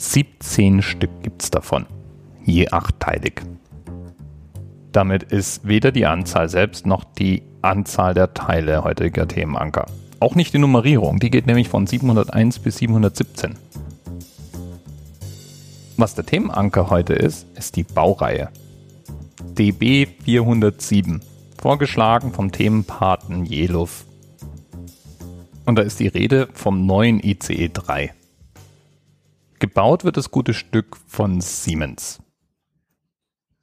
17 Stück gibt es davon, je achtteilig. Damit ist weder die Anzahl selbst noch die Anzahl der Teile heutiger Themenanker. Auch nicht die Nummerierung, die geht nämlich von 701 bis 717. Was der Themenanker heute ist, ist die Baureihe. DB 407, vorgeschlagen vom Themenpaten Jeluf. Und da ist die Rede vom neuen ICE 3. Gebaut wird das gute Stück von Siemens.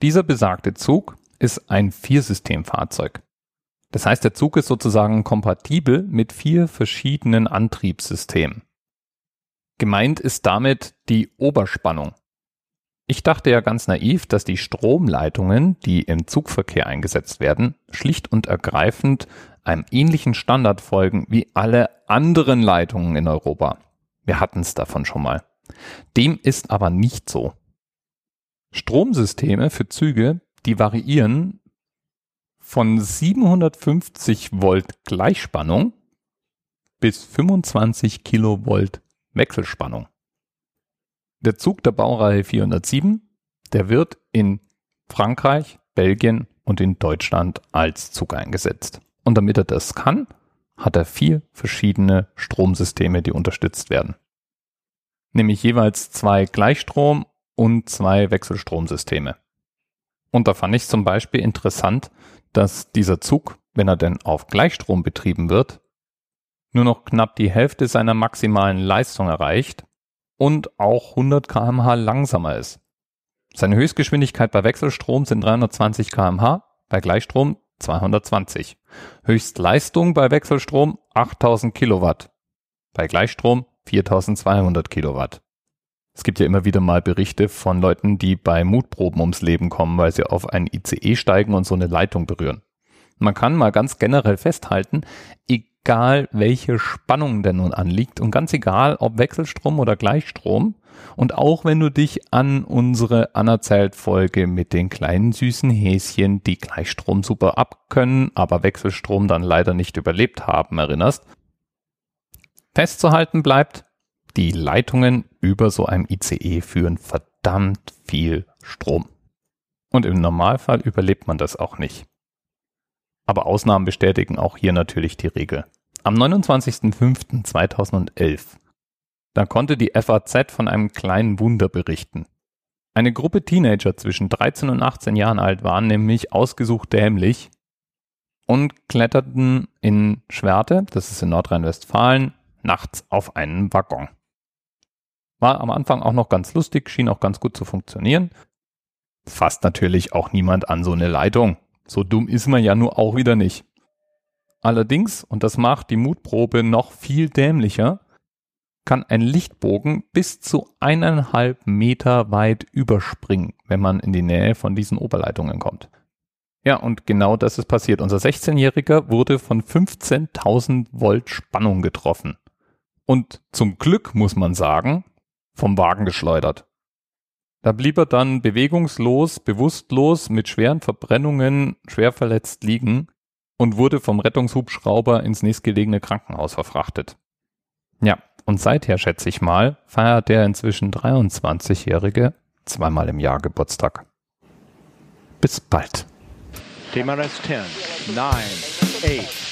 Dieser besagte Zug ist ein Viersystemfahrzeug. Das heißt, der Zug ist sozusagen kompatibel mit vier verschiedenen Antriebssystemen. Gemeint ist damit die Oberspannung. Ich dachte ja ganz naiv, dass die Stromleitungen, die im Zugverkehr eingesetzt werden, schlicht und ergreifend einem ähnlichen Standard folgen wie alle anderen Leitungen in Europa. Wir hatten es davon schon mal. Dem ist aber nicht so. Stromsysteme für Züge, die variieren von 750 Volt Gleichspannung bis 25 Kilovolt Wechselspannung. Der Zug der Baureihe 407, der wird in Frankreich, Belgien und in Deutschland als Zug eingesetzt. Und damit er das kann, hat er vier verschiedene Stromsysteme, die unterstützt werden. Nämlich jeweils zwei Gleichstrom- und zwei Wechselstromsysteme. Und da fand ich zum Beispiel interessant, dass dieser Zug, wenn er denn auf Gleichstrom betrieben wird, nur noch knapp die Hälfte seiner maximalen Leistung erreicht und auch 100 kmh langsamer ist. Seine Höchstgeschwindigkeit bei Wechselstrom sind 320 kmh, bei Gleichstrom 220. Höchstleistung bei Wechselstrom 8000 Kilowatt. Bei Gleichstrom 4200 Kilowatt. Es gibt ja immer wieder mal Berichte von Leuten, die bei Mutproben ums Leben kommen, weil sie auf einen ICE steigen und so eine Leitung berühren. Man kann mal ganz generell festhalten, egal welche Spannung denn nun anliegt und ganz egal ob Wechselstrom oder Gleichstrom, und auch wenn du dich an unsere Anerzählt-Folge mit den kleinen süßen Häschen, die Gleichstrom super abkönnen, aber Wechselstrom dann leider nicht überlebt haben, erinnerst, festzuhalten bleibt, die Leitungen über so einem ICE führen verdammt viel Strom. Und im Normalfall überlebt man das auch nicht. Aber Ausnahmen bestätigen auch hier natürlich die Regel. Am 29.05.2011 da konnte die FAZ von einem kleinen Wunder berichten. Eine Gruppe Teenager zwischen 13 und 18 Jahren alt waren nämlich ausgesucht dämlich und kletterten in Schwerte, das ist in Nordrhein-Westfalen, nachts auf einen Waggon. War am Anfang auch noch ganz lustig, schien auch ganz gut zu funktionieren. Fasst natürlich auch niemand an so eine Leitung. So dumm ist man ja nur auch wieder nicht. Allerdings, und das macht die Mutprobe noch viel dämlicher, kann ein Lichtbogen bis zu eineinhalb Meter weit überspringen, wenn man in die Nähe von diesen Oberleitungen kommt. Ja, und genau das ist passiert. Unser 16-Jähriger wurde von 15.000 Volt Spannung getroffen. Und zum Glück, muss man sagen, vom Wagen geschleudert. Da blieb er dann bewegungslos, bewusstlos, mit schweren Verbrennungen, schwer verletzt liegen und wurde vom Rettungshubschrauber ins nächstgelegene Krankenhaus verfrachtet. Ja, und seither, schätze ich mal, feiert der inzwischen 23-Jährige zweimal im Jahr Geburtstag. Bis bald. TMRS 10, 9, 8.